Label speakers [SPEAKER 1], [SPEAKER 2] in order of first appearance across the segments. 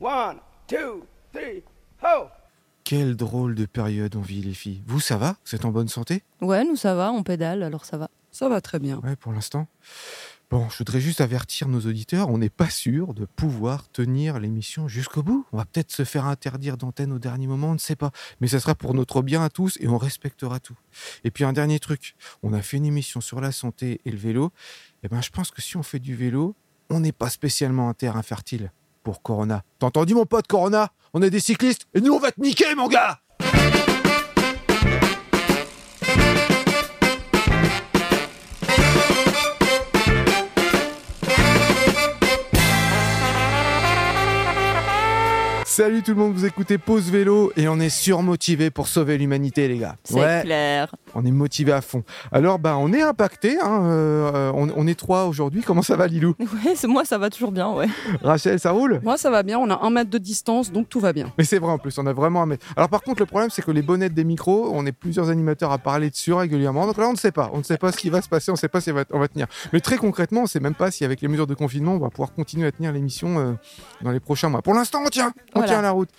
[SPEAKER 1] One, two, three, ho!
[SPEAKER 2] Quelle drôle de période on vit, les filles. Vous, ça va? Vous êtes en bonne santé?
[SPEAKER 3] Ouais, nous ça va, on pédale, alors ça va.
[SPEAKER 4] Ça va très bien.
[SPEAKER 2] Ouais, pour l'instant. Bon, je voudrais juste avertir nos auditeurs, on n'est pas sûr de pouvoir tenir l'émission jusqu'au bout. On va peut-être se faire interdire d'antenne au dernier moment, on ne sait pas. Mais ça sera pour notre bien à tous et on respectera tout. Et puis un dernier truc, on a fait une émission sur la santé et le vélo. Et ben, je pense que si on fait du vélo, on n'est pas spécialement un terrain fertile pour Corona. T'as entendu mon pote Corona? On est des cyclistes et nous on va te niquer mon gars Salut tout le monde, vous écoutez Pause Vélo et on est surmotivé pour sauver l'humanité les gars.
[SPEAKER 3] C'est clair.
[SPEAKER 2] On est motivé à fond. Alors bah on est impacté, hein, euh, on, on est trois aujourd'hui. Comment ça va Lilou?
[SPEAKER 3] Ouais, c'est- moi ça va toujours bien, ouais.
[SPEAKER 2] Rachel, ça roule?
[SPEAKER 4] Moi, ça va bien. On a un mètre de distance, donc tout va bien.
[SPEAKER 2] Mais c'est vrai en plus, on a vraiment un mètre. Alors par contre, le problème, c'est que les bonnettes des micros, on est plusieurs animateurs à parler dessus régulièrement. Donc là, on ne sait pas. On ne sait pas ce qui va se passer, on ne sait pas si on va, on va tenir. Mais très concrètement, on ne sait même pas si avec les mesures de confinement, on va pouvoir continuer à tenir l'émission euh, dans les prochains mois. Pour l'instant, on tient. On
[SPEAKER 3] Voilà.
[SPEAKER 2] tient la route.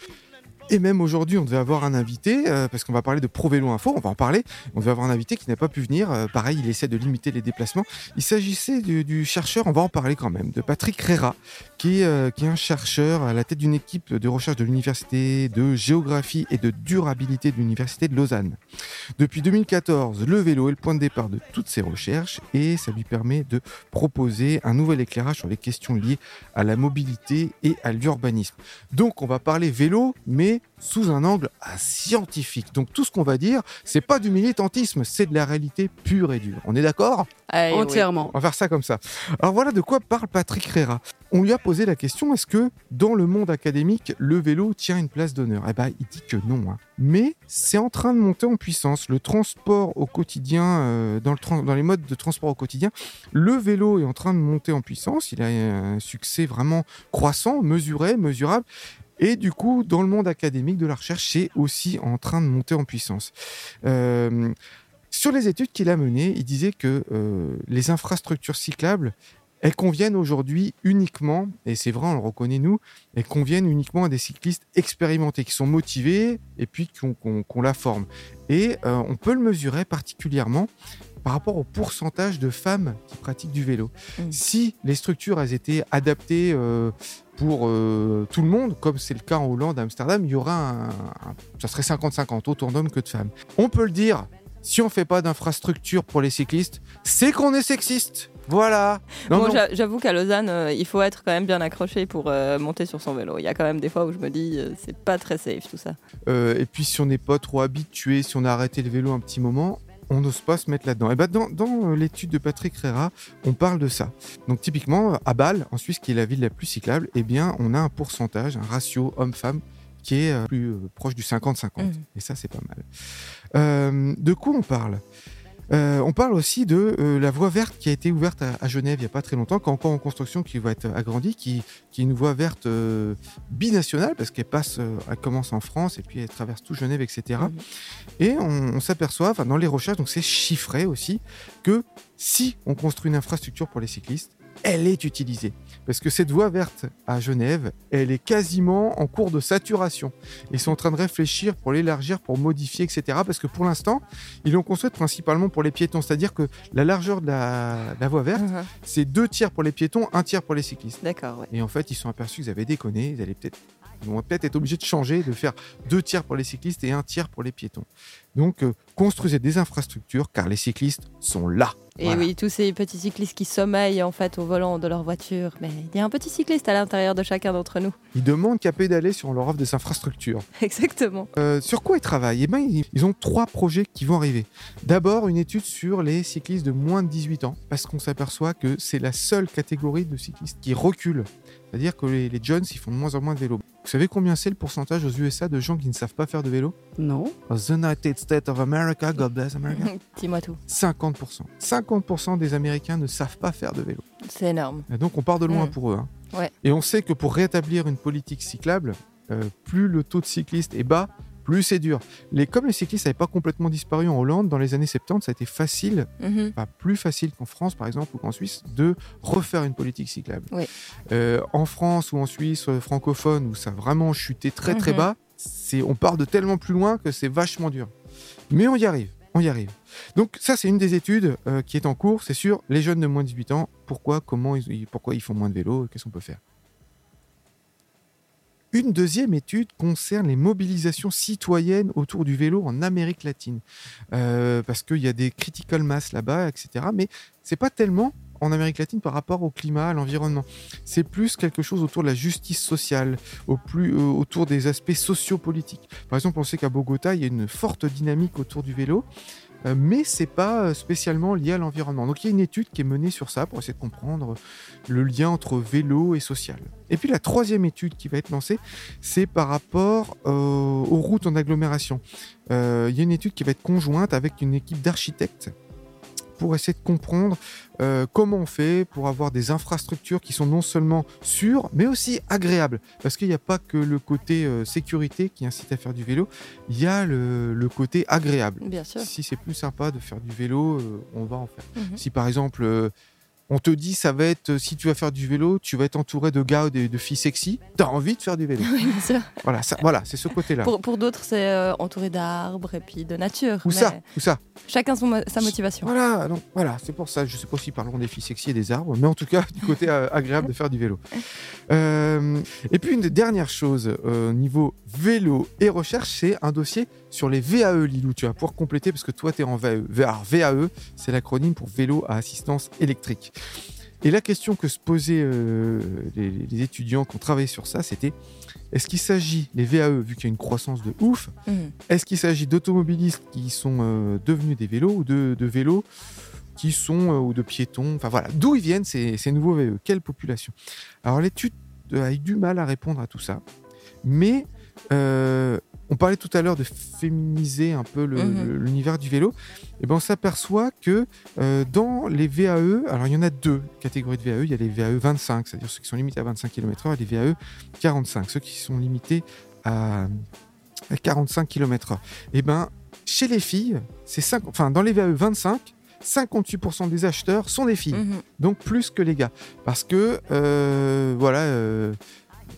[SPEAKER 2] Et même aujourd'hui, on devait avoir un invité, euh, parce qu'on va parler de Pro Vélo Info, on va en parler. On devait avoir un invité qui n'a pas pu venir. Euh, pareil, il essaie de limiter les déplacements. Il s'agissait du, chercheur, on va en parler quand même, de Patrick Rera, qui euh, qui est un chercheur à la tête d'une équipe de recherche de l'Université de géographie et de durabilité de l'Université de Lausanne. Depuis 2014, le vélo est le point de départ de toutes ces recherches et ça lui permet de proposer un nouvel éclairage sur les questions liées à la mobilité et à l'urbanisme. Donc on va parler vélo, mais sous un angle scientifique. Donc tout ce qu'on va dire, c'est pas du militantisme, c'est de la réalité pure et dure. On est d'accord?
[SPEAKER 3] Allez, oui.
[SPEAKER 4] Entièrement.
[SPEAKER 2] on va faire ça comme ça. Alors voilà de quoi parle Patrick Rera. On lui a posé la question est-ce que dans le monde académique, le vélo tient une place d'honneur? Eh ben, il dit que non. hein. Mais c'est en train de monter en puissance. Le transport au quotidien, euh, dans, le tran- dans les modes de transport au quotidien, le vélo est en train de monter en puissance. Il a un succès vraiment croissant, mesuré, mesurable. Et du coup, dans le monde académique de la recherche, c'est aussi en train de monter en puissance. Euh, sur les études qu'il a menées, il disait que euh, les infrastructures cyclables, elles conviennent aujourd'hui uniquement, et c'est vrai, on le reconnaît nous, elles conviennent uniquement à des cyclistes expérimentés, qui sont motivés et puis qu'on qu'on la forme. Et euh, on peut le mesurer particulièrement par rapport au pourcentage de femmes qui pratiquent du vélo.
[SPEAKER 3] Mm.
[SPEAKER 2] Si les structures elles étaient adaptées euh, pour euh, tout le monde, comme c'est le cas en Hollande, à Amsterdam, il y aura un, un- ça serait 50-50, autant d'hommes que de femmes. On peut le dire, si on fait pas d'infrastructure pour les cyclistes, c'est qu'on est sexiste. Voilà. Non,
[SPEAKER 3] Bon, j'avoue qu'à Lausanne, euh, il faut être quand même bien accroché pour euh, monter sur son vélo. Il y a quand même des fois où je me dis, euh, c'est pas très safe tout ça.
[SPEAKER 2] Et puis si on n'est pas trop habitué, si on a arrêté le vélo un petit moment, on n'ose pas se mettre là-dedans. Et ben dans, dans, euh, l'étude de Patrick Rera, on parle de ça. Donc typiquement, à Bâle, en Suisse, qui est la ville la plus cyclable, eh bien, on a un pourcentage, un ratio homme-femme qui est euh, plus euh, proche du 50-50.
[SPEAKER 3] Mhm.
[SPEAKER 2] Et ça, c'est pas mal. Euh, de quoi on parle? Euh, on parle aussi de euh, la voie verte qui a été ouverte à, à Genève il n'y a pas très longtemps, qui est encore en construction, qui va être agrandie, qui, qui est une voie verte euh, binationale, parce qu'elle passe, elle commence en France et puis elle traverse tout Genève, etc.
[SPEAKER 3] Mhm.
[SPEAKER 2] Et on, on s'aperçoit, dans les recherches, donc c'est chiffré aussi, que si on construit une infrastructure pour les cyclistes, elle est utilisée. Parce que cette voie verte à Genève, elle est quasiment en cours de saturation. Ils sont en train de réfléchir pour l'élargir, pour modifier, etc. Parce que pour l'instant, ils l'ont construite principalement pour les piétons. C'est-à-dire que la largeur de la, de la voie verte,
[SPEAKER 3] Mhm.
[SPEAKER 2] c'est deux tiers pour les piétons, un tiers pour les cyclistes.
[SPEAKER 3] D'accord, ouais.
[SPEAKER 2] Et en fait, ils sont aperçus qu'ils avaient déconné. Ils allaient peut-être, ils vont peut-être être obligés de changer, de faire deux tiers pour les cyclistes et un tiers pour les piétons. Donc, euh, construisez des infrastructures car les cyclistes sont là.
[SPEAKER 3] Et
[SPEAKER 2] Voilà.
[SPEAKER 3] oui, tous ces petits cyclistes qui sommeillent en fait au volant de leur voiture. Mais il y a un petit cycliste à l'intérieur de chacun d'entre nous.
[SPEAKER 2] Ils demandent qu'à pédaler on leur offre des infrastructures.
[SPEAKER 3] Exactement.
[SPEAKER 2] Euh, sur quoi ils travaillent? Eh ils, ils ont trois projets qui vont arriver. D'abord, une étude sur les cyclistes de moins de 18 ans, parce qu'on s'aperçoit que c'est la seule catégorie de cyclistes qui recule. C'est-à-dire que les, les jeunes, ils font de moins en moins de vélo. Vous savez combien c'est le pourcentage aux USA de gens qui ne savent pas faire de vélo?
[SPEAKER 4] Non.
[SPEAKER 2] The United States of America, God bless America.
[SPEAKER 3] Dis-moi tout.
[SPEAKER 2] 50%. 50% des Américains ne savent pas faire de vélo.
[SPEAKER 3] C'est énorme.
[SPEAKER 2] Et donc on part de loin pour eux. hein.
[SPEAKER 3] Ouais.
[SPEAKER 2] Et on sait que pour rétablir une politique cyclable, euh, plus le taux de cyclistes est bas, plus c'est dur. Les, comme les cyclistes n'avaient pas complètement disparu en Hollande, dans les années 70, ça a été facile,
[SPEAKER 3] Mhm.
[SPEAKER 2] enfin plus facile qu'en France par exemple ou qu'en Suisse, de refaire une politique cyclable.
[SPEAKER 3] Oui.
[SPEAKER 2] Euh, en France ou en Suisse euh, francophone, où ça a vraiment chuté très très
[SPEAKER 3] Mhm.
[SPEAKER 2] bas, c'est, on part de tellement plus loin que c'est vachement dur. Mais on y arrive, on y arrive. Donc ça, c'est une des études euh, qui est en cours, c'est sur les jeunes de moins de 18 ans, pourquoi, comment ils, ils- pourquoi ils font moins de vélo, qu'est-ce qu'on peut faire. Une deuxième étude concerne les mobilisations citoyennes autour du vélo en Amérique latine. Euh, parce qu'il y a des critical mass là-bas, etc. Mais c'est pas tellement en Amérique latine par rapport au climat, à l'environnement. C'est plus quelque chose autour de la justice sociale, au plus, euh, autour des aspects sociopolitiques. Par exemple, on sait qu'à Bogota, il y a une forte dynamique autour du vélo, mais c'est pas euh, spécialement lié à l'environnement. Donc il y a une étude qui est menée sur ça pour essayer de comprendre le lien entre vélo et social. Et puis la troisième étude qui va être lancée, c'est par rapport euh, aux routes en agglomération. Euh, Il y a une étude qui va être conjointe avec une équipe d'architectes pour essayer de comprendre euh, comment on fait pour avoir des infrastructures qui sont non seulement sûres, mais aussi agréables. Parce qu'il n'y a pas que le côté euh, sécurité qui incite à faire du vélo, il y a le, le côté agréable.
[SPEAKER 3] Bien sûr.
[SPEAKER 2] Si c'est plus sympa de faire du vélo, euh, on va en faire.
[SPEAKER 3] Mhm.
[SPEAKER 2] Si par exemple, on te dit ça va être, si tu vas faire du vélo, tu vas être entouré de gars ou de, de filles sexy, t'as envie de faire du vélo.
[SPEAKER 3] Oui, bien sûr.
[SPEAKER 2] voilà, ça, voilà, c'est ce côté-là.
[SPEAKER 3] Pour, pour d'autres, c'est euh, entouré d'arbres et puis de nature.
[SPEAKER 2] Où
[SPEAKER 3] mais
[SPEAKER 2] ça Où ça
[SPEAKER 3] Chacun son sa motivation.
[SPEAKER 2] Voilà, donc voilà, c'est pour ça. Je sais pas si parlons des filles sexy et des arbres, mais en tout cas du côté euh, agréable de faire du vélo. Euh, et puis une des dernières choses euh, niveau vélo et recherche, c'est un dossier sur les VAE, Lilou. Tu vas pouvoir compléter parce que toi tu es en VAE. VAE, c'est l'acronyme pour vélo à assistance électrique. Et la question que se posaient euh, les, les étudiants qui ont travaillé sur ça, c'était est-ce qu'il s'agit, les VAE, vu qu'il y a une croissance de ouf,
[SPEAKER 3] Mhm.
[SPEAKER 2] est-ce qu'il s'agit d'automobilistes qui sont euh, devenus des vélos ou de, de vélos qui sont euh, ou de piétons? Enfin voilà, d'où ils viennent ces, ces nouveaux VE Quelle population? Alors l'étude a eu du mal à répondre à tout ça, mais on parlait tout à l'heure de féminiser un peu
[SPEAKER 3] Mhm.
[SPEAKER 2] l'univers du vélo. Et ben on s'aperçoit que euh, dans les VAE, alors il y en a deux catégories de VAE. Il y a les VAE 25, c'est-à-dire ceux qui sont limités à 25 km/h, et les VAE 45, ceux qui sont limités à, à 45 km/h. Et ben chez les filles, c'est 5, enfin dans les VAE 25, 58% des acheteurs sont des filles
[SPEAKER 3] Mhm.
[SPEAKER 2] donc plus que les gars. Parce que, euh, voilà, euh,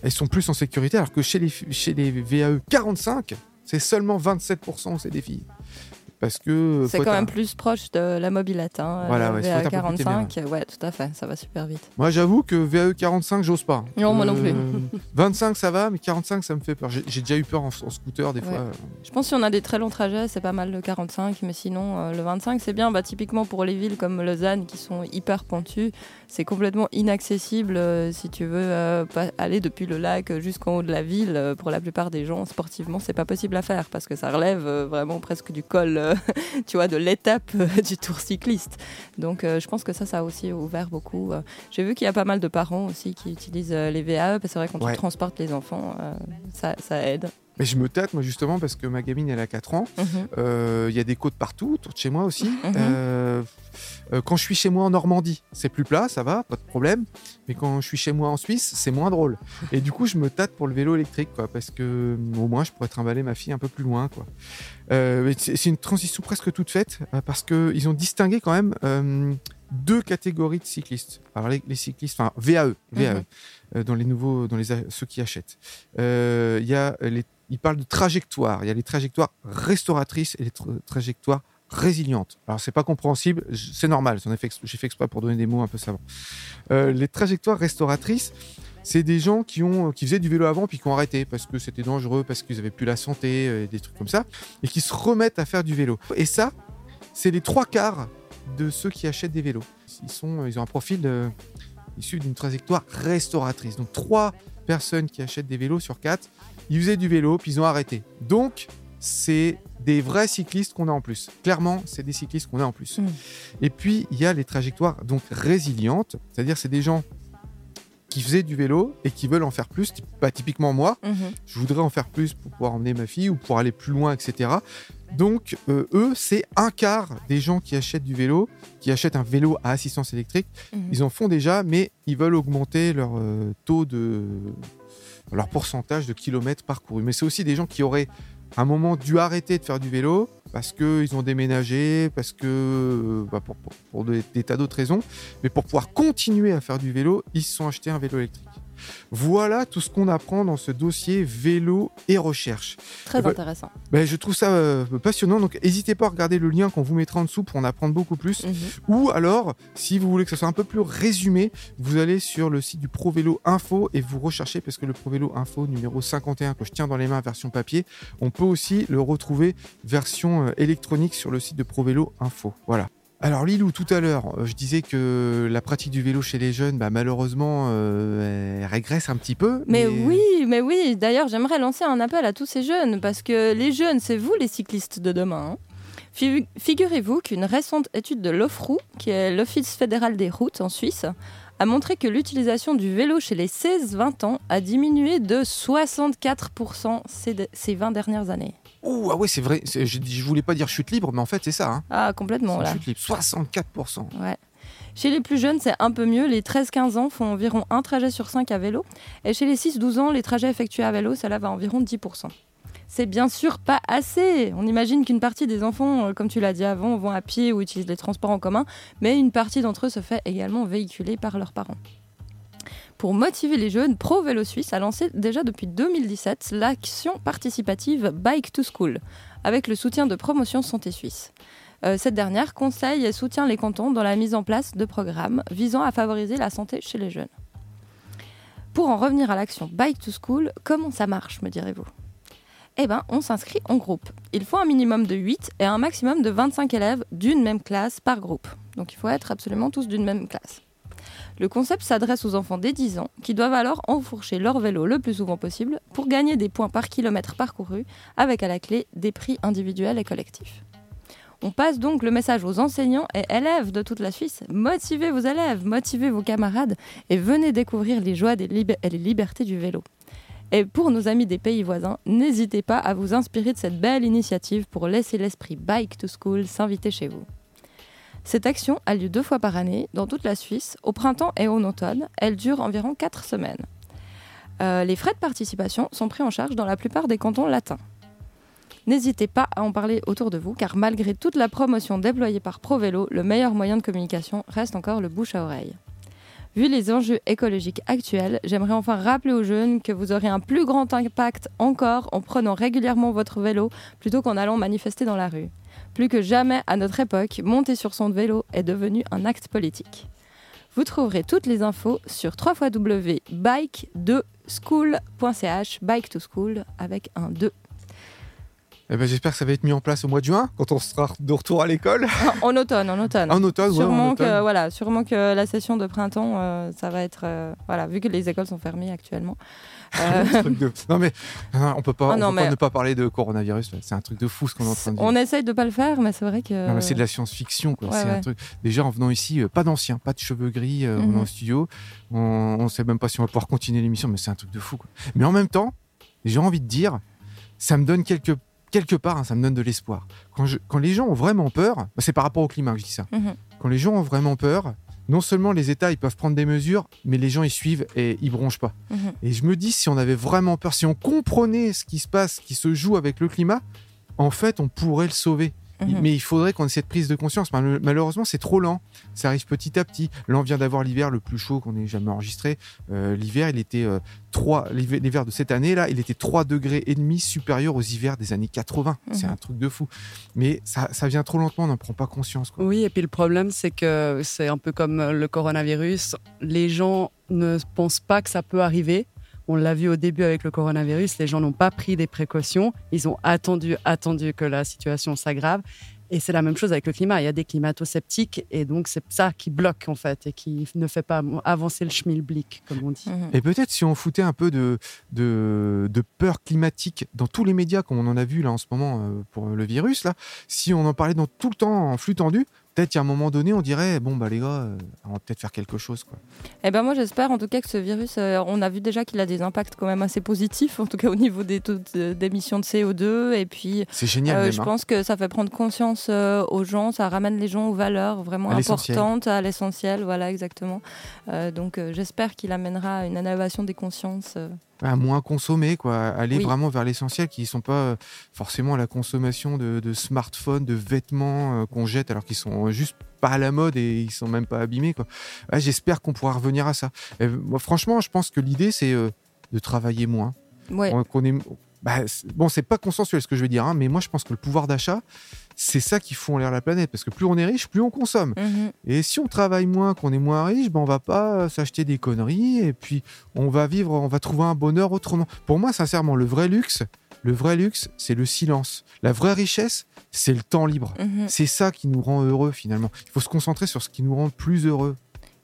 [SPEAKER 2] elles sont plus en sécurité, alors que chez les, chez les VAE 45, c'est seulement 27% où c'est des filles. Parce que.
[SPEAKER 3] C'est quand
[SPEAKER 2] être
[SPEAKER 3] même plus proche de la mobilette. Hein.
[SPEAKER 2] Voilà, ouais, plus
[SPEAKER 3] 45, ouais, tout à fait, ça va super vite.
[SPEAKER 2] Moi, j'avoue que VAE 45, j'ose pas.
[SPEAKER 3] Non, moi non plus.
[SPEAKER 2] 25, ça va, mais 45, ça me fait peur. J'ai déjà eu peur en, en scooter, des
[SPEAKER 3] Ouais.
[SPEAKER 2] fois.
[SPEAKER 3] Je pense si on a des très longs trajets, c'est pas mal le 45, mais sinon euh, le 25 c'est bien. Bah, typiquement pour les villes comme Lausanne qui sont hyper pointues, c'est complètement inaccessible euh, si tu veux euh, aller depuis le lac jusqu'en haut de la ville. euh, pour la plupart des gens, sportivement, c'est pas possible à faire parce que ça relève euh, vraiment presque du col, euh, tu vois, de l'étape euh, du tour cycliste. Donc euh, je pense que ça, ça a aussi ouvert beaucoup. euh. J'ai vu qu'il y a pas mal de parents aussi qui utilisent les VAE, parce que c'est vrai quand
[SPEAKER 2] Ouais.
[SPEAKER 3] transportes les enfants, ça, ça aide.
[SPEAKER 2] Mais je me tâte, moi, justement, parce que ma gamine, elle a 4 ans.
[SPEAKER 3] Mhm.
[SPEAKER 2] Euh, Il y a des côtes partout, autour de chez moi aussi.
[SPEAKER 3] Mhm.
[SPEAKER 2] Euh, euh, quand je suis chez moi en Normandie, c'est plus plat, ça va, pas de problème. Mais quand je suis chez moi en Suisse, c'est moins drôle. Et du coup, je me tâte pour le vélo électrique, quoi, parce que mm, au moins, je pourrais trimballer ma fille un peu plus loin, quoi. Euh, c'est une transition presque toute faite, parce qu'ils ont distingué quand même euh, deux catégories de cyclistes. Alors, les, les cyclistes, enfin, VAE, VAE
[SPEAKER 3] Mhm.
[SPEAKER 2] euh, dans les nouveaux, dans les, ceux qui achètent. Il y a les, ils parlent de trajectoires. Il y a les trajectoires restauratrices et les tra- trajectoires résilientes. Alors c'est pas compréhensible, c'est normal. J'ai fait exprès pour donner des mots un peu savants. Euh, les trajectoires restauratrices, c'est des gens qui ont, qui faisaient du vélo avant puis qui ont arrêté parce que c'était dangereux, parce qu'ils avaient plus la santé, euh, des trucs comme ça, et qui se remettent à faire du vélo. Et ça, c'est les trois quarts de ceux qui achètent des vélos. Ils ils ont un profil euh, issu d'une trajectoire restauratrice. Donc trois personnes qui achètent des vélos sur quatre, ils faisaient du vélo puis ils ont arrêté. Donc c'est des vrais cyclistes qu'on a en plus. Clairement, c'est des cyclistes qu'on a en plus.
[SPEAKER 3] Mm.
[SPEAKER 2] Et puis il y a les trajectoires donc résilientes, c'est-à-dire c'est des gens qui faisaient du vélo et qui veulent en faire plus. Bah, typiquement moi,
[SPEAKER 3] Mhm.
[SPEAKER 2] je voudrais en faire plus pour pouvoir emmener ma fille ou pour aller plus loin, etc. Donc, euh, eux, c'est un quart des gens qui achètent du vélo, qui achètent un vélo à assistance électrique.
[SPEAKER 3] Mhm.
[SPEAKER 2] Ils en font déjà, mais ils veulent augmenter leur euh, taux de. leur pourcentage de kilomètres parcourus. Mais c'est aussi des gens qui auraient à un moment dû arrêter de faire du vélo parce qu'ils ont déménagé, parce que euh, bah, pour, pour- pour des, des tas d'autres raisons, mais pour pouvoir continuer à faire du vélo, ils se sont achetés un vélo électrique. Voilà tout ce qu'on apprend dans ce dossier vélo et recherche.
[SPEAKER 3] Très
[SPEAKER 2] Eh ben,
[SPEAKER 3] intéressant.
[SPEAKER 2] Ben, je trouve ça euh, passionnant, donc n'hésitez pas à regarder le lien qu'on vous mettra en dessous pour en apprendre beaucoup plus.
[SPEAKER 3] Mhm.
[SPEAKER 2] Ou alors, si vous voulez que ce soit un peu plus résumé, vous allez sur le site du Pro Vélo Info et vous recherchez, parce que le Pro Vélo Info numéro 51 que je tiens dans les mains version papier, on peut aussi le retrouver version euh, électronique sur le site de Pro Vélo Info. Voilà. Alors Lilou, tout à l'heure, euh, je disais que la pratique du vélo chez les jeunes, bah, malheureusement, euh, elle régresse un petit peu.
[SPEAKER 3] Mais oui, mais oui. D'ailleurs, j'aimerais lancer un appel à tous ces jeunes parce que les jeunes, c'est vous les cyclistes de demain. hein. Fi- Figurez-vous qu'une récente étude de l'OFROU, qui est l'Office fédéral des routes en Suisse, a montré que l'utilisation du vélo chez les 16-20 ans a diminué de 64% ces, de- ces 20 dernières années.
[SPEAKER 2] Ouh, ah ouais, c'est vrai. Je, je voulais pas dire chute libre, mais en fait, c'est ça. Hein.
[SPEAKER 3] Ah, complètement là.
[SPEAKER 2] chute libre. 64%.
[SPEAKER 3] Ouais. Chez les plus jeunes, c'est un peu mieux. Les 13-15 ans font environ un trajet sur 5 à vélo. Et chez les 6-12 ans, les trajets effectués à vélo, ça lève à environ 10%. C'est bien sûr pas assez. On imagine qu'une partie des enfants, euh, comme tu l'as dit avant, vont à pied ou utilisent les transports en commun, mais une partie d'entre eux se fait également véhiculer par leurs parents. Pour motiver les jeunes, Pro Vélo Suisse a lancé déjà depuis 2017 l'action participative Bike to School, avec le soutien de Promotion Santé Suisse. Euh, cette dernière conseille et soutient les cantons dans la mise en place de programmes visant à favoriser la santé chez les jeunes. Pour en revenir à l'action Bike to School, comment ça marche, me direz-vous? Eh bien, on s'inscrit en groupe. Il faut un minimum de 8 et un maximum de 25 élèves d'une même classe par groupe. Donc il faut être absolument tous d'une même classe. Le concept s'adresse aux enfants dès 10 ans qui doivent alors enfourcher leur vélo le plus souvent possible pour gagner des points par kilomètre parcouru avec à la clé des prix individuels et collectifs. On passe donc le message aux enseignants et élèves de toute la Suisse. Motivez vos élèves, motivez vos camarades et venez découvrir les joies et les libertés du vélo. Et pour nos amis des pays voisins, n'hésitez pas à vous inspirer de cette belle initiative pour laisser l'esprit Bike to School s'inviter chez vous. Cette action a lieu deux fois par année dans toute la Suisse, au printemps et en automne. Elle dure environ quatre semaines. Euh, les frais de participation sont pris en charge dans la plupart des cantons latins. N'hésitez pas à en parler autour de vous, car malgré toute la promotion déployée par ProVélo, le meilleur moyen de communication reste encore le bouche à oreille. Vu les enjeux écologiques actuels, j'aimerais enfin rappeler aux jeunes que vous aurez un plus grand impact encore en prenant régulièrement votre vélo plutôt qu'en allant manifester dans la rue. Plus que jamais à notre époque, monter sur son vélo est devenu un acte politique. Vous trouverez toutes les infos sur www.bike2school.ch, bike to school avec un 2.
[SPEAKER 2] Eh ben, J'espère que ça va être mis en place au mois de juin, quand on sera de retour à l'école.
[SPEAKER 3] En automne, en automne.
[SPEAKER 2] En automne, ouais, en
[SPEAKER 3] sûrement,
[SPEAKER 2] automne.
[SPEAKER 3] que, voilà, sûrement que la session de printemps, euh, ça va être. euh, voilà, vu que les écoles sont fermées actuellement. Euh,
[SPEAKER 2] Un truc de- Non mais non, on peut pas,
[SPEAKER 3] Ah
[SPEAKER 2] on peut pas ne pas parler de coronavirus. C'est un truc de fou ce qu'on est en train de dire.
[SPEAKER 3] on essaye de pas le faire, mais c'est vrai que.
[SPEAKER 2] C'est de la science-fiction.
[SPEAKER 3] Ouais,
[SPEAKER 2] c'est un
[SPEAKER 3] ouais.
[SPEAKER 2] truc. Déjà, en venant ici, euh, pas d'anciens, pas de cheveux gris, euh, on est en studio. On, on sait même pas si on va pouvoir continuer l'émission, mais c'est un truc de fou, quoi. Mais en même temps, j'ai envie de dire, ça me donne quelque, quelque part, hein, ça me donne de l'espoir. Quand, je- quand les gens ont vraiment peur, bah, c'est par rapport au climat que je dis ça.
[SPEAKER 3] Mhm.
[SPEAKER 2] Quand les gens ont vraiment peur, non seulement les États ils peuvent prendre des mesures, mais les gens ils suivent et ils bronchent pas.
[SPEAKER 3] Mhm.
[SPEAKER 2] Et je me dis, si on avait vraiment peur, si on comprenait ce qui se passe, ce qui se joue avec le climat, en fait, on pourrait le sauver.
[SPEAKER 3] Mhm.
[SPEAKER 2] Mais il faudrait qu'on ait cette prise de conscience. Mal- Malheureusement, c'est trop lent. Ça arrive petit à petit. Là, on vient d'avoir l'hiver le plus chaud qu'on ait jamais enregistré. Euh, l'hiver, il était euh, 3, l'hiver de cette année là, il était 3 degrés et demi supérieur aux hivers des années 80. C'est
[SPEAKER 3] Mhm.
[SPEAKER 2] un truc de fou. Mais ça, ça vient trop lentement, on n'en prend pas conscience. quoi.
[SPEAKER 4] Oui, et puis le problème, c'est que c'est un peu comme le coronavirus. Les gens ne pensent pas que ça peut arriver. On l'a vu au début avec le coronavirus, les gens n'ont pas pris des précautions. Ils ont attendu, attendu que la situation s'aggrave. Et c'est la même chose avec le climat. Il y a des climato-sceptiques et donc c'est ça qui bloque en fait et qui ne fait pas avancer le schmilblick, comme on dit.
[SPEAKER 3] Mhm.
[SPEAKER 2] Et peut-être si on foutait un peu de, de, de peur climatique dans tous les médias, comme on en a vu là en ce moment euh, pour le virus, là, si on en parlait dans tout le temps en flux tendu, peut-être qu'à un moment donné, on dirait bon, bah les gars, euh, on va peut-être faire quelque chose. Quoi.
[SPEAKER 3] Eh ben moi j'espère en tout cas que ce virus, euh, on a vu déjà qu'il a des impacts quand même assez positifs, en tout cas au niveau des taux de- d'émissions de CO2 et puis
[SPEAKER 2] C'est génial.
[SPEAKER 3] euh,
[SPEAKER 2] même,
[SPEAKER 3] je
[SPEAKER 2] hein.
[SPEAKER 3] pense que ça fait prendre conscience euh, aux gens, ça ramène les gens aux valeurs vraiment
[SPEAKER 2] À
[SPEAKER 3] importantes, à l'essentiel, voilà exactement. Donc j'espère qu'il amènera une élévation des consciences. Euh,
[SPEAKER 2] à moins consommer, quoi. Aller
[SPEAKER 3] Oui.
[SPEAKER 2] vraiment vers l'essentiel, qui ne sont pas euh, forcément la consommation de, de smartphones, de vêtements euh, qu'on jette alors qu'ils sont juste pas à la mode et ils sont même pas abîmés, quoi. Ouais, J'espère qu'on pourra revenir à ça. Et, moi, franchement, je pense que l'idée, c'est euh, de travailler moins.
[SPEAKER 3] Ouais.
[SPEAKER 2] Qu'on bah, bon, c'est pas consensuel ce que je veux dire, hein, mais moi, je pense que le pouvoir d'achat, c'est ça qui fout en l'air la planète. Parce que plus on est riche, plus on consomme.
[SPEAKER 3] Mhm.
[SPEAKER 2] Et si on travaille moins, qu'on est moins riche, ben on va pas euh, s'acheter des conneries et puis on va vivre, on va trouver un bonheur autrement. Pour moi, sincèrement, le vrai luxe, le vrai luxe, c'est le silence. La vraie richesse, c'est le temps libre.
[SPEAKER 3] Mhm.
[SPEAKER 2] C'est ça qui nous rend heureux finalement. Il faut se concentrer sur ce qui nous rend plus heureux.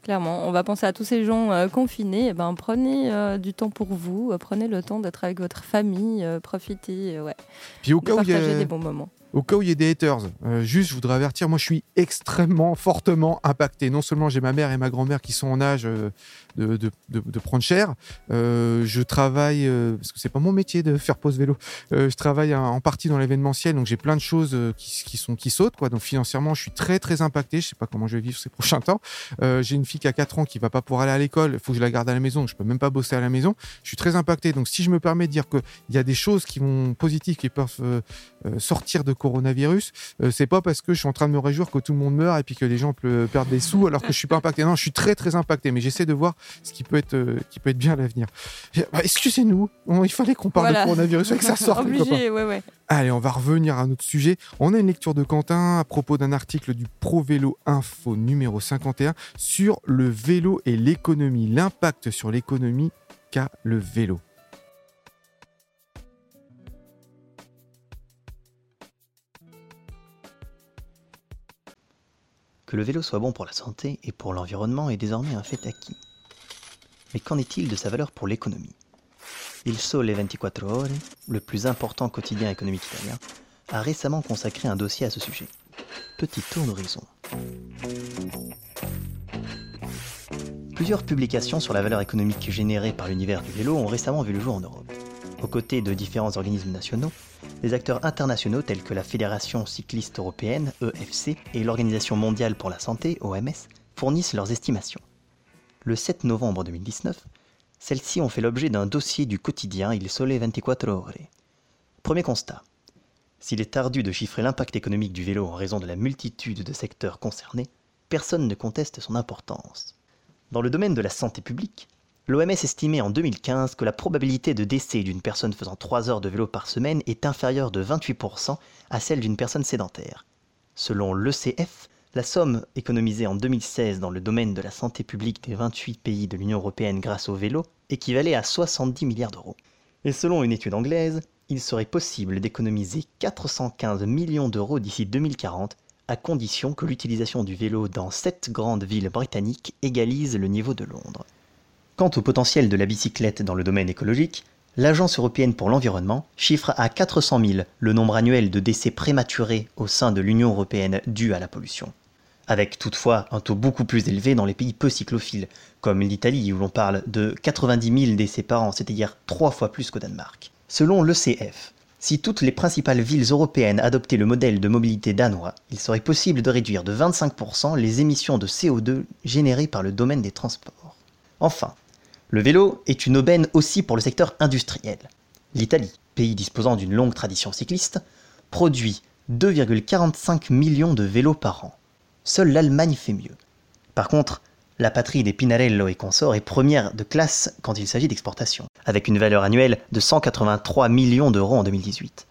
[SPEAKER 3] Clairement, on va penser à tous ces gens euh, confinés. Eh ben, prenez euh, du temps pour vous, euh, prenez le temps d'être avec votre famille, profitez, ouais,
[SPEAKER 2] Puis au
[SPEAKER 3] de
[SPEAKER 2] cas où il y a-
[SPEAKER 3] partager des bons moments.
[SPEAKER 2] Au cas où il y a des haters, euh, juste je voudrais avertir, moi je suis extrêmement fortement impacté. Non seulement j'ai ma mère et ma grand-mère qui sont en âge euh, de, prendre cher, euh, je travaille, parce que c'est pas mon métier de faire pause vélo, je travaille en partie dans l'événementiel, donc j'ai plein de choses qui, sautent. Donc financièrement je suis très très impacté, je sais pas comment je vais vivre ces prochains temps. J'ai une fille qui a 4 ans qui va pas pouvoir aller à l'école, il faut que je la garde à la maison, donc je peux même pas bosser à la maison. Je suis très impacté, donc si je me permets de dire qu'il y a des choses qui vont positives qui peuvent sortir de coronavirus, euh, c'est pas parce que je suis en train de me réjouir que tout le monde meurt et puis que les gens pe- perdent des sous alors que je suis pas impacté. Non, je suis très très impacté, mais j'essaie de voir ce qui peut être, euh, qui peut être bien à l'avenir. Bah, Excusez-nous, il fallait qu'on parle
[SPEAKER 3] Voilà.
[SPEAKER 2] de coronavirus et que ça sorte.
[SPEAKER 3] Obligé, ouais, ouais.
[SPEAKER 2] Allez, on va revenir à notre sujet. On a une lecture de Quentin à propos d'un article du Pro Vélo Info numéro 51 sur le vélo et l'économie, l'impact sur l'économie qu'a le vélo.
[SPEAKER 5] Que le vélo soit bon pour la santé et pour l'environnement est désormais un fait acquis. Mais qu'en est-il de sa valeur pour l'économie? Il Sole 24 Ore, le plus important quotidien économique italien, a récemment consacré un dossier à ce sujet. Petit tour d'horizon. Plusieurs publications sur la valeur économique générée par l'univers du vélo ont récemment vu le jour en Europe. Aux côtés de différents organismes nationaux, des acteurs internationaux tels que la Fédération cycliste européenne, EFC, et l'Organisation mondiale pour la santé, OMS, fournissent leurs estimations. Le 7 novembre 2019, celles-ci ont fait l'objet d'un dossier du quotidien Il Sole 24 Ore. Premier constat. S'il est ardu de chiffrer l'impact économique du vélo en raison de la multitude de secteurs concernés, personne ne conteste son importance. Dans le domaine de la santé publique, l'OMS estimait en 2015 que la probabilité de décès d'une personne faisant 3 heures de vélo par semaine est inférieure de 28% à celle d'une personne sédentaire. Selon l'ECF, la somme économisée en 2016 dans le domaine de la santé publique des 28 pays de l'Union européenne grâce au vélo équivalait à 70 milliards d'euros. Et selon une étude anglaise, il serait possible d'économiser 415 millions d'euros d'ici 2040 à condition que l'utilisation du vélo dans sept grandes villes britanniques égalise le niveau de Londres. Quant au potentiel de la bicyclette dans le domaine écologique, l'Agence européenne pour l'environnement chiffre à 400 000 le nombre annuel de décès prématurés au sein de l'Union européenne dus à la pollution. Avec toutefois un taux beaucoup plus élevé dans les pays peu cyclophiles, comme l'Italie où l'on parle de 90 000 décès par an, c'est-à-dire trois fois plus qu'au Danemark. Selon l'ECF, si toutes les principales villes européennes adoptaient le modèle de mobilité danois, il serait possible de réduire de 25% les émissions de CO2 générées par le domaine des transports. Enfin, le vélo est une aubaine aussi pour le secteur industriel. L'Italie, pays disposant d'une longue tradition cycliste, produit 2,45 millions de vélos par an. Seule l'Allemagne fait mieux. Par contre, la patrie des Pinarello et consorts est première de classe quand il s'agit d'exportation, avec une valeur annuelle de 183 millions d'euros en 2018.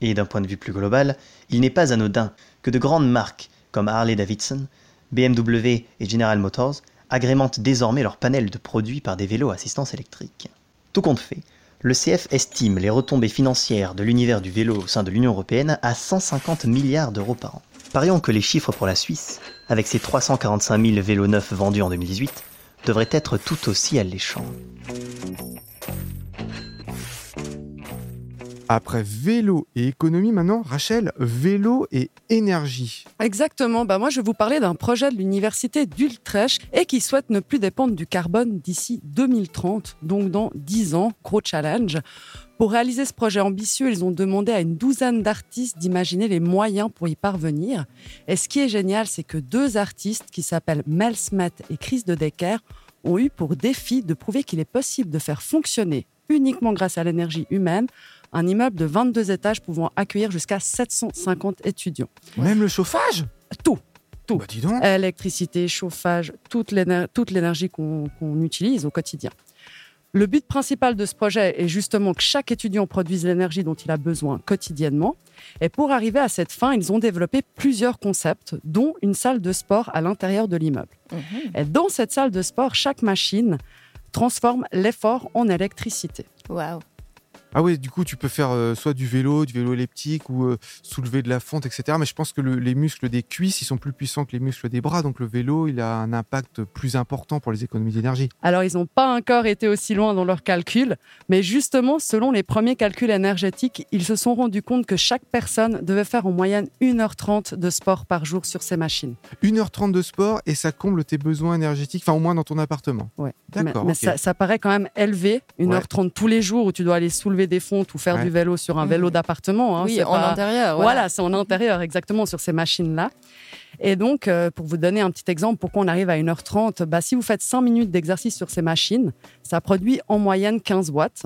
[SPEAKER 5] Et d'un point de vue plus global, il n'est pas anodin que de grandes marques comme Harley-Davidson, BMW et General Motors agrémentent désormais leur panel de produits par des vélos à assistance électrique. Tout compte fait, le CF estime les retombées financières de l'univers du vélo au sein de l'Union européenne à 150 milliards d'euros par an. Parions que les chiffres pour la Suisse, avec ses 345 000 vélos neufs vendus en 2018, devraient être tout aussi alléchants.
[SPEAKER 2] Après vélo et économie, maintenant, Rachel, vélo et énergie.
[SPEAKER 4] Exactement. Bah moi, je vais vous parler d'un projet de l'université d'Utrecht et qui souhaite ne plus dépendre du carbone d'ici 2030, donc dans 10 ans. Gros challenge. Pour réaliser ce projet ambitieux, ils ont demandé à une douzaine d'artistes d'imaginer les moyens pour y parvenir. Et ce qui est génial, c'est que deux artistes qui s'appellent Mel Smet et Chris de Decker ont eu pour défi de prouver qu'il est possible de faire fonctionner uniquement grâce à l'énergie humaine, un immeuble de 22 étages pouvant accueillir jusqu'à 750 étudiants.
[SPEAKER 2] Même le chauffage?
[SPEAKER 4] Tout. Tout.
[SPEAKER 2] Bah dis donc.
[SPEAKER 4] Électricité, chauffage, toute l'éner- toute l'énergie qu'on utilise au quotidien. Le but principal de ce projet est justement que chaque étudiant produise l'énergie dont il a besoin quotidiennement. Et pour arriver à cette fin, ils ont développé plusieurs concepts, dont une salle de sport à l'intérieur de l'immeuble.
[SPEAKER 3] Mhm.
[SPEAKER 4] Et dans cette salle de sport, chaque machine transforme l'effort en électricité.
[SPEAKER 3] Waouh.
[SPEAKER 2] Ah oui, du coup, tu peux faire euh, soit du vélo, du vélo elliptique ou euh, soulever de la fonte, etc. Mais je pense que le- les muscles des cuisses, ils sont plus puissants que les muscles des bras. Donc le vélo, il a un impact plus important pour les économies d'énergie.
[SPEAKER 4] Alors, ils n'ont pas encore été aussi loin dans leurs calculs, mais justement, selon les premiers calculs énergétiques, ils se sont rendus compte que chaque personne devait faire en moyenne 1h30 de sport par jour sur ces machines.
[SPEAKER 2] 1h30 de sport et ça comble tes besoins énergétiques, enfin au moins dans ton appartement.
[SPEAKER 4] Ouais.
[SPEAKER 2] D'accord.
[SPEAKER 4] Mais, mais
[SPEAKER 2] ok.
[SPEAKER 4] ça, ça paraît quand même élevé, 1h30 tous les jours où tu dois aller soulever des fontes ou faire
[SPEAKER 2] Ouais.
[SPEAKER 4] du vélo sur un vélo d'appartement. hein,
[SPEAKER 3] oui,
[SPEAKER 4] c'est
[SPEAKER 3] en
[SPEAKER 4] pas-
[SPEAKER 3] intérieur.
[SPEAKER 4] Voilà, c'est en intérieur exactement sur ces machines-là. Et donc, euh, pour vous donner un petit exemple, pourquoi on arrive à 1h30 bah, Si vous faites 5 minutes d'exercice sur ces machines, ça produit en moyenne 15 watts.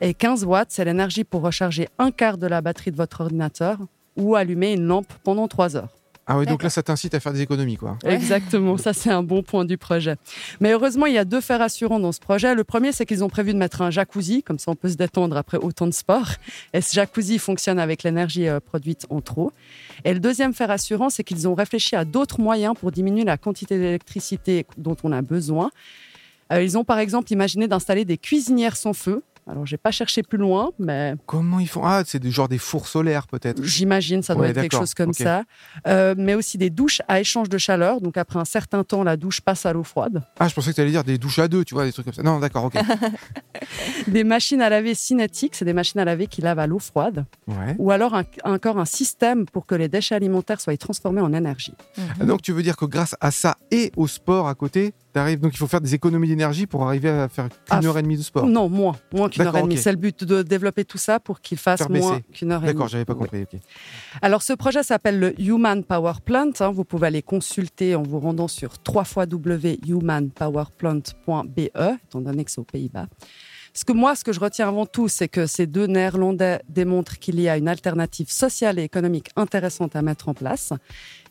[SPEAKER 4] Et 15 watts, c'est l'énergie pour recharger un quart de la batterie de votre ordinateur ou allumer une lampe pendant 3 heures.
[SPEAKER 2] Ah oui, donc là, ça t'incite à faire des économies, quoi.
[SPEAKER 4] Exactement, ça c'est un bon point du projet. Mais heureusement, il y a deux faits rassurants dans ce projet. Le premier, c'est qu'ils ont prévu de mettre un jacuzzi, comme ça on peut se détendre après autant de sport. Et ce jacuzzi fonctionne avec l'énergie euh, produite en trop. Et le deuxième fait rassurant, c'est qu'ils ont réfléchi à d'autres moyens pour diminuer la quantité d'électricité dont on a besoin. Euh, ils ont par exemple imaginé d'installer des cuisinières sans feu. Alors, j'ai pas cherché plus loin, mais
[SPEAKER 2] Comment ils font? Ah, c'est des, genre des fours solaires, peut-être.
[SPEAKER 4] J'imagine, ça doit
[SPEAKER 2] Ouais,
[SPEAKER 4] être quelque chose comme ça. Euh, mais aussi des douches à échange de chaleur. Donc après un certain temps, la douche passe à l'eau froide.
[SPEAKER 2] Ah, je pensais que tu allais dire des douches à deux, tu vois, des trucs comme ça. Non, d'accord, ok.
[SPEAKER 4] Des machines à laver cinétiques, c'est des machines à laver qui lavent à l'eau froide.
[SPEAKER 2] Ouais.
[SPEAKER 4] Ou alors un- encore un système pour que les déchets alimentaires soient transformés en énergie.
[SPEAKER 2] Donc tu veux dire que grâce à ça et au sport à côté, t'arrives donc il faut faire des économies d'énergie pour arriver à faire
[SPEAKER 4] Ah,
[SPEAKER 2] qu'une heure et demie de sport.
[SPEAKER 4] Non, moins, moins qu'une heure et demie. C'est le but de développer tout ça pour qu'il fasse
[SPEAKER 2] Faire
[SPEAKER 4] moins qu'une heure et demie.
[SPEAKER 2] D'accord, j'avais pas
[SPEAKER 4] Oui.
[SPEAKER 2] compris.
[SPEAKER 4] Alors, ce projet s'appelle le Human Power Plant. hein. Vous pouvez aller consulter en vous rendant sur www.humanpowerplant.be, étant donné que c'est aux Pays-Bas. Ce que moi, ce que je retiens avant tout, c'est que ces deux Néerlandais démontrent qu'il y a une alternative sociale et économique intéressante à mettre en place.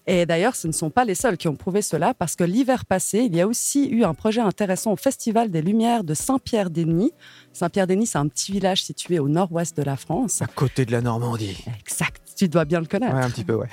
[SPEAKER 4] Et d'ailleurs, ce ne sont pas les seuls qui ont prouvé cela, parce que l'hiver passé, il y a aussi eu un projet intéressant au Festival des Lumières de Saint-Pierre-des-Nies. Saint-Pierre-des-Nies, c'est un petit village situé au nord-ouest de la France.
[SPEAKER 2] À côté de la Normandie.
[SPEAKER 4] Exact, tu dois bien le connaître.
[SPEAKER 2] Ouais, un petit peu, ouais.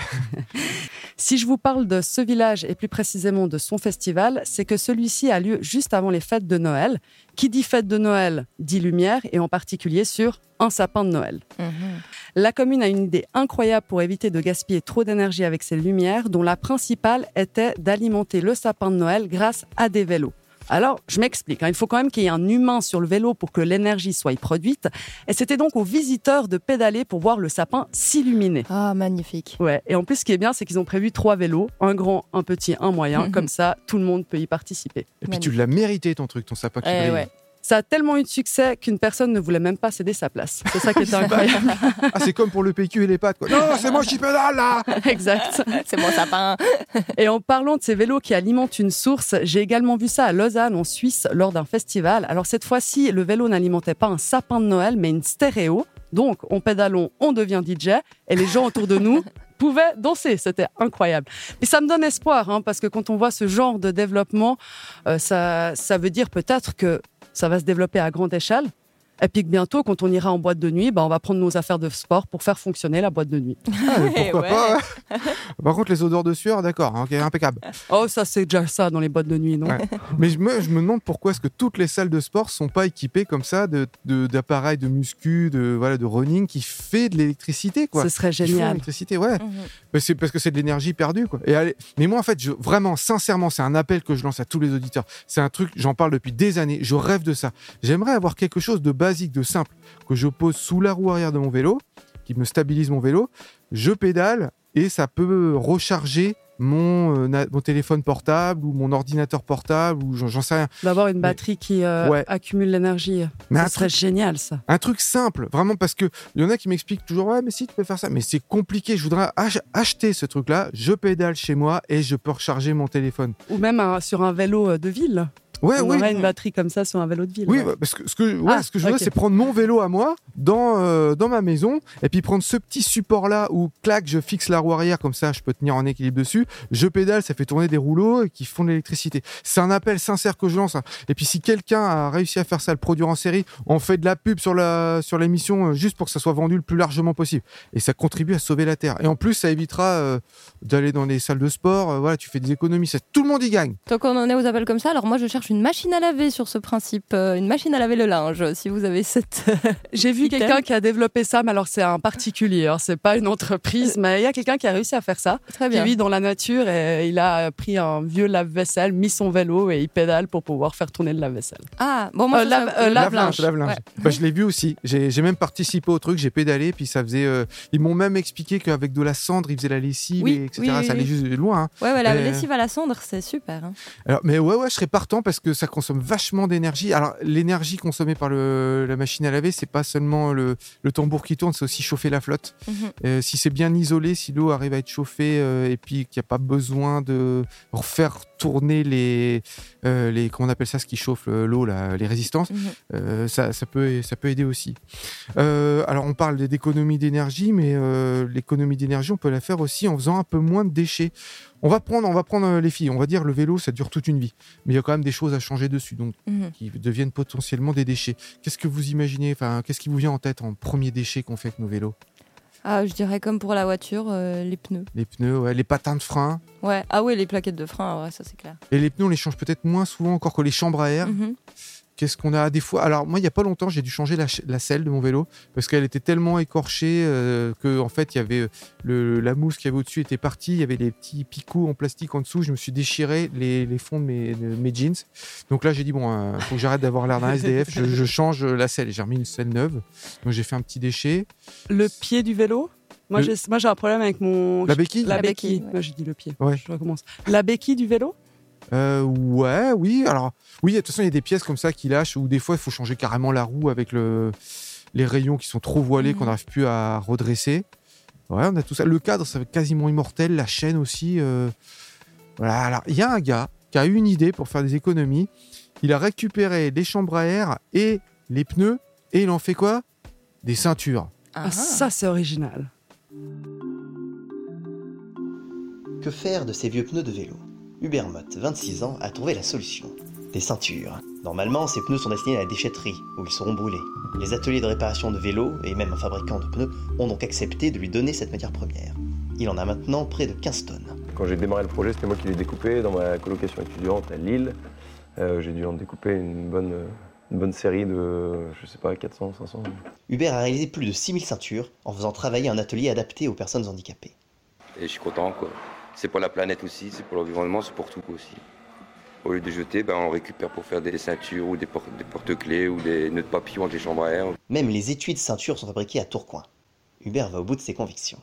[SPEAKER 4] Si je vous parle de ce village et plus précisément de son festival, c'est que celui-ci a lieu juste avant les fêtes de Noël. Qui dit fête de Noël dit lumière et en particulier sur un sapin de Noël.
[SPEAKER 3] Mhm.
[SPEAKER 4] La commune a une idée incroyable pour éviter de gaspiller trop d'énergie avec ses lumières, dont la principale était d'alimenter le sapin de Noël grâce à des vélos. Alors, je m'explique, hein, il faut quand même qu'il y ait un humain sur le vélo pour que l'énergie soit produite. Et c'était donc aux visiteurs de pédaler pour voir le sapin s'illuminer.
[SPEAKER 3] Ah, magnifique.
[SPEAKER 4] Ouais, et en plus, ce qui est bien, c'est qu'ils ont prévu trois vélos, un grand, un petit, un moyen. Comme ça, tout le monde peut y participer.
[SPEAKER 2] Et puis tu l'as mérité ton truc, ton sapin qui
[SPEAKER 3] Eh
[SPEAKER 2] brille.
[SPEAKER 3] ouais.
[SPEAKER 4] Ça a tellement eu de succès qu'une personne ne voulait même pas céder sa place. C'est ça qui était incroyable.
[SPEAKER 2] Ah, c'est comme pour le PQ et les pattes, quoi. Non, c'est moi qui pédale là
[SPEAKER 4] exact.
[SPEAKER 3] C'est mon sapin.
[SPEAKER 4] Et en parlant de ces vélos qui alimentent une source, j'ai également vu ça à Lausanne, en Suisse, lors d'un festival. Alors cette fois-ci, le vélo n'alimentait pas un sapin de Noël, mais une stéréo. Donc, en pédalant, on devient DJ et les gens autour de nous pouvaient danser. C'était incroyable. Et ça me donne espoir, hein, parce que quand on voit ce genre de développement, euh, ça, ça veut dire peut-être que ça va se développer à grande échelle. Et puis que bientôt, quand on ira en boîte de nuit, bah, on va prendre nos affaires de sport pour faire fonctionner la boîte de nuit.
[SPEAKER 2] Ah, mais pourquoi
[SPEAKER 3] Ouais.
[SPEAKER 2] pas ouais. Par contre, les odeurs de sueur, d'accord, hein, ok, impeccable.
[SPEAKER 4] Oh, ça, c'est déjà ça dans les boîtes de nuit, non
[SPEAKER 2] Ouais. Mais je me, je me demande pourquoi est-ce que toutes les salles de sport sont pas équipées comme ça de de- d'appareils de, muscu, de voilà, de running qui fait de l'électricité, quoi.
[SPEAKER 4] Ce serait
[SPEAKER 2] de
[SPEAKER 4] génial.
[SPEAKER 2] l'électricité, ouais.
[SPEAKER 3] Mhm.
[SPEAKER 2] Mais c'est parce que c'est de l'énergie perdue, quoi. Et allez, mais moi, en fait, je, vraiment, sincèrement, c'est un appel que je lance à tous les auditeurs. C'est un truc, j'en parle depuis des années. Je rêve de ça. J'aimerais avoir quelque chose de basique, de simple, que je pose sous la roue arrière de mon vélo, qui me stabilise mon vélo. Je pédale et ça peut recharger mon, euh, mon téléphone portable ou mon ordinateur portable ou j'en sais rien.
[SPEAKER 4] D'avoir une batterie qui euh,
[SPEAKER 2] Ouais.
[SPEAKER 4] accumule l'énergie.
[SPEAKER 2] Mais
[SPEAKER 4] Ça serait génial, ça.
[SPEAKER 2] Un truc simple, vraiment, parce que il y en a qui m'expliquent toujours, ouais, mais si, tu peux faire ça. Mais c'est compliqué. Je voudrais ach- acheter ce truc-là. Je pédale chez moi et je peux recharger mon téléphone.
[SPEAKER 4] Ou même un- sur un vélo euh, de ville.
[SPEAKER 2] Ouais,
[SPEAKER 4] on
[SPEAKER 2] oui.
[SPEAKER 4] aurait une batterie comme ça sur un vélo de ville.
[SPEAKER 2] Oui,
[SPEAKER 4] ouais.
[SPEAKER 2] bah, parce que ce que, ouais,
[SPEAKER 4] Ah,
[SPEAKER 2] ce que je veux,
[SPEAKER 4] ok.
[SPEAKER 2] c'est prendre mon vélo à moi dans, euh, dans ma maison et puis prendre ce petit support-là où, clac, je fixe la roue arrière, comme ça, je peux tenir en équilibre dessus. Je pédale, ça fait tourner des rouleaux qui font de l'électricité. C'est un appel sincère que je lance. hein. Et puis, si quelqu'un a réussi à faire ça, le produire en série, on fait de la pub sur la sur l'émission euh, juste pour que ça soit vendu le plus largement possible. Et ça contribue à sauver la Terre. Et en plus, ça évitera euh, d'aller dans des salles de sport. Voilà, tu fais des économies. Ça, tout le monde y gagne.
[SPEAKER 3] Tant qu'on en est aux appels comme ça, alors moi je cherche une machine à laver sur ce principe, euh, une machine à laver le linge. Si vous avez cette.
[SPEAKER 4] J'ai vu quelqu'un qui a développé ça, mais alors c'est un particulier, hein, c'est pas une entreprise, mais il y a quelqu'un qui a réussi à faire ça.
[SPEAKER 3] Très
[SPEAKER 4] Qui
[SPEAKER 3] bien.
[SPEAKER 4] vit dans la nature et il a pris un vieux lave-vaisselle, mis son vélo et il pédale pour pouvoir faire tourner le lave-vaisselle.
[SPEAKER 3] Ah, bon, moi
[SPEAKER 4] Euh, lave- euh, lave-linge.
[SPEAKER 2] lave-linge.
[SPEAKER 3] Ouais.
[SPEAKER 2] Bah, je l'ai vu aussi. J'ai même participé au truc. J'ai pédalé, puis ça faisait. euh, ils m'ont même expliqué qu'avec de la cendre, ils faisaient la lessive,
[SPEAKER 3] Oui,
[SPEAKER 2] et etc.
[SPEAKER 3] oui, oui,
[SPEAKER 2] ça allait
[SPEAKER 3] oui.
[SPEAKER 2] juste loin. hein.
[SPEAKER 3] Ouais, ouais, la
[SPEAKER 2] Euh,
[SPEAKER 3] lessive à la cendre, c'est super. hein.
[SPEAKER 2] Alors, mais ouais, ouais, je serais partant parce que ça consomme vachement d'énergie. Alors, l'énergie consommée par le, la machine à laver, c'est pas seulement le, le tambour qui tourne, c'est aussi chauffer la flotte.
[SPEAKER 3] Mhm.
[SPEAKER 2] Euh, si c'est bien isolé, si l'eau arrive à être chauffée euh, et puis qu'il n'y a pas besoin de refaire tourner les, euh, les comment on appelle ça, ce qui chauffe l'eau, les résistances,
[SPEAKER 3] Mhm.
[SPEAKER 2] ça, ça, peut, ça peut aider aussi. Alors, on parle d'économie d'énergie, mais l'économie d'énergie, on peut la faire aussi en faisant un peu moins de déchets. On va prendre, on va prendre euh, les filles. On va dire le vélo, ça dure toute une vie, mais il y a quand même des choses à changer dessus, donc
[SPEAKER 3] Mhm.
[SPEAKER 2] qui deviennent potentiellement des déchets. Qu'est-ce que vous imaginez Enfin, qu'est-ce qui vous vient en tête en premier déchet qu'on fait avec nos vélos?
[SPEAKER 3] Ah, je dirais comme pour la voiture, euh, les pneus.
[SPEAKER 2] Les pneus, ouais, les patins de frein.
[SPEAKER 3] Ouais, ah ouais, les plaquettes de frein, ouais, ça c'est clair.
[SPEAKER 2] Et les pneus, on les change peut-être moins souvent encore que les chambres à air.
[SPEAKER 3] Mhm.
[SPEAKER 2] Qu'est-ce qu'on a? Des fois Alors moi, il y a pas longtemps, j'ai dû changer la, selle de mon vélo parce qu'elle était tellement écorchée euh, que en fait, il y avait euh, le, la mousse qui avait au-dessus était partie, il y avait des petits picots en plastique en dessous. Je me suis déchiré les, les fonds de mes, de mes jeans. Donc là, j'ai dit bon, euh, faut que j'arrête d'avoir l'air d'un SDF. Je, je change la selle. J'ai remis une selle neuve. Donc j'ai fait un petit déchet.
[SPEAKER 4] Le pied du vélo? Moi,
[SPEAKER 2] Le-
[SPEAKER 4] j'ai un problème avec mon.
[SPEAKER 2] La béquille?
[SPEAKER 4] La
[SPEAKER 3] La
[SPEAKER 4] béquille.
[SPEAKER 3] béquille, ouais.
[SPEAKER 4] Moi, j'ai dit le pied.
[SPEAKER 2] Ouais.
[SPEAKER 4] Je recommence. La béquille du vélo?
[SPEAKER 2] Euh, ouais, oui. Alors, oui, de toute façon, il y a des pièces comme ça qui lâchent, ou des fois, il faut changer carrément la roue avec le, les rayons qui sont trop voilés,
[SPEAKER 3] Mhm.
[SPEAKER 2] qu'on n'arrive plus à redresser. Ouais, on a tout ça. Le cadre, c'est quasiment immortel. La chaîne aussi. euh, Voilà. Alors, il y a un gars qui a eu une idée pour faire des économies. Il a récupéré les chambres à air et les pneus, et il en fait quoi? Des ceintures.
[SPEAKER 3] Ah,
[SPEAKER 4] Ah, Ça, c'est original.
[SPEAKER 5] Que faire de ces vieux pneus de vélo? Hubert Mott, 26 ans, a trouvé la solution. Des ceintures. Normalement, ces pneus sont destinés à la déchetterie, où ils seront brûlés. Les ateliers de réparation de vélos, et même un fabricant de pneus, ont donc accepté de lui donner cette matière première. Il en a maintenant près de 15 tonnes.
[SPEAKER 6] Quand j'ai démarré le projet, c'était moi qui l'ai découpé dans ma colocation étudiante à Lille. Euh, j'ai dû en découper une bonne, une bonne série de, je sais pas, 400, 500.
[SPEAKER 5] Hubert a réalisé plus de 6000 ceintures en faisant travailler un atelier adapté aux personnes handicapées.
[SPEAKER 7] Et je suis content, quoi. C'est pour la planète aussi, c'est pour l'environnement, c'est pour tout aussi. Au lieu de jeter, ben, on récupère pour faire des ceintures ou des, por- des porte-clés ou des nœuds de papillon avec les chambres à air.
[SPEAKER 5] Même les étuis de ceintures sont fabriqués à Tourcoing. Hubert va au bout de ses convictions.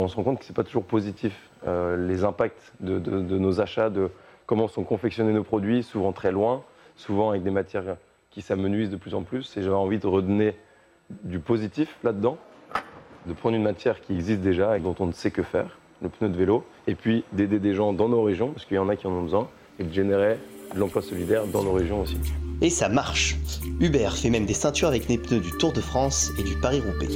[SPEAKER 6] On se rend compte que c'est pas toujours positif. Euh, les impacts de, de- de nos achats, de comment sont confectionnés nos produits, souvent très loin, souvent avec des matières qui s'amenuisent de plus en plus. Et j'avais envie de redonner du positif là-dedans, de prendre une matière qui existe déjà et dont on ne sait que faire, le pneu de vélo, et puis d'aider des gens dans nos régions, parce qu'il y en a qui en ont besoin, et de générer de l'emploi solidaire dans nos régions aussi.
[SPEAKER 5] Et ça marche Hubert fait même des ceintures avec les pneus du Tour de France et du Paris-Roubaix.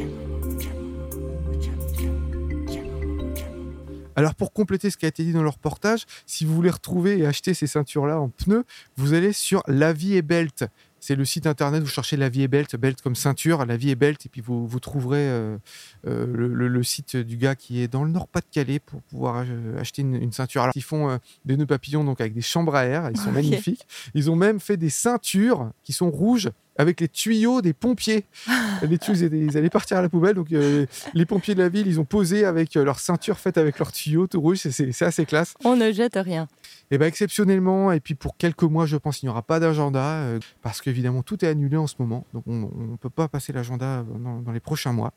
[SPEAKER 2] Alors pour compléter ce qui a été dit dans le reportage, si vous voulez retrouver et acheter ces ceintures-là en pneus, vous allez sur La Vie et Belt. C'est le site internet, vous cherchez La Vie et Belt, Belt comme ceinture, La Vie et Belt, et puis vous, vous trouverez euh, euh, le, le- le site du gars qui est dans le Nord-Pas-de-Calais pour pouvoir euh, acheter une, une ceinture. Alors ils font euh, des nœuds papillons donc avec des chambres à air, ils sont magnifiques. Ils ont même fait des ceintures qui sont rouges avec les tuyaux des pompiers. les tuyaux, ils, allaient partir à la poubelle, donc euh, les pompiers de la ville, ils ont posé avec leur ceinture faite avec leurs tuyaux tout rouge, c'est assez classe.
[SPEAKER 3] On ne jette rien.
[SPEAKER 2] Et bien exceptionnellement, et puis pour quelques mois, je pense, il n'y aura pas d'agenda, euh, parce qu'évidemment, tout est annulé en ce moment, donc on ne peut pas passer l'agenda dans, dans les prochains mois.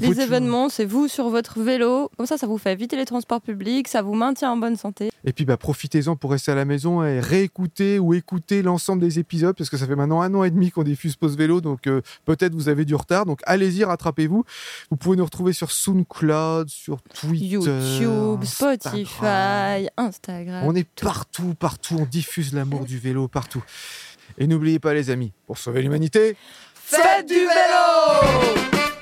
[SPEAKER 3] Les événements, c'est vous sur votre vélo. Comme ça, ça vous fait éviter les transports publics, ça vous maintient en bonne santé.
[SPEAKER 2] Et puis bah, profitez-en pour rester à la maison et réécouter ou écouter l'ensemble des épisodes parce que ça fait maintenant un an et demi qu'on diffuse Pause Vélo, donc euh, peut-être vous avez du retard. Donc allez-y, rattrapez-vous. Vous pouvez nous retrouver sur SoundCloud, sur Twitter,
[SPEAKER 3] YouTube,
[SPEAKER 2] Instagram.
[SPEAKER 3] Spotify, Instagram.
[SPEAKER 2] On est partout, partout. On diffuse l'amour du vélo partout. Et n'oubliez pas les amis, pour sauver l'humanité,
[SPEAKER 3] Faites du vélo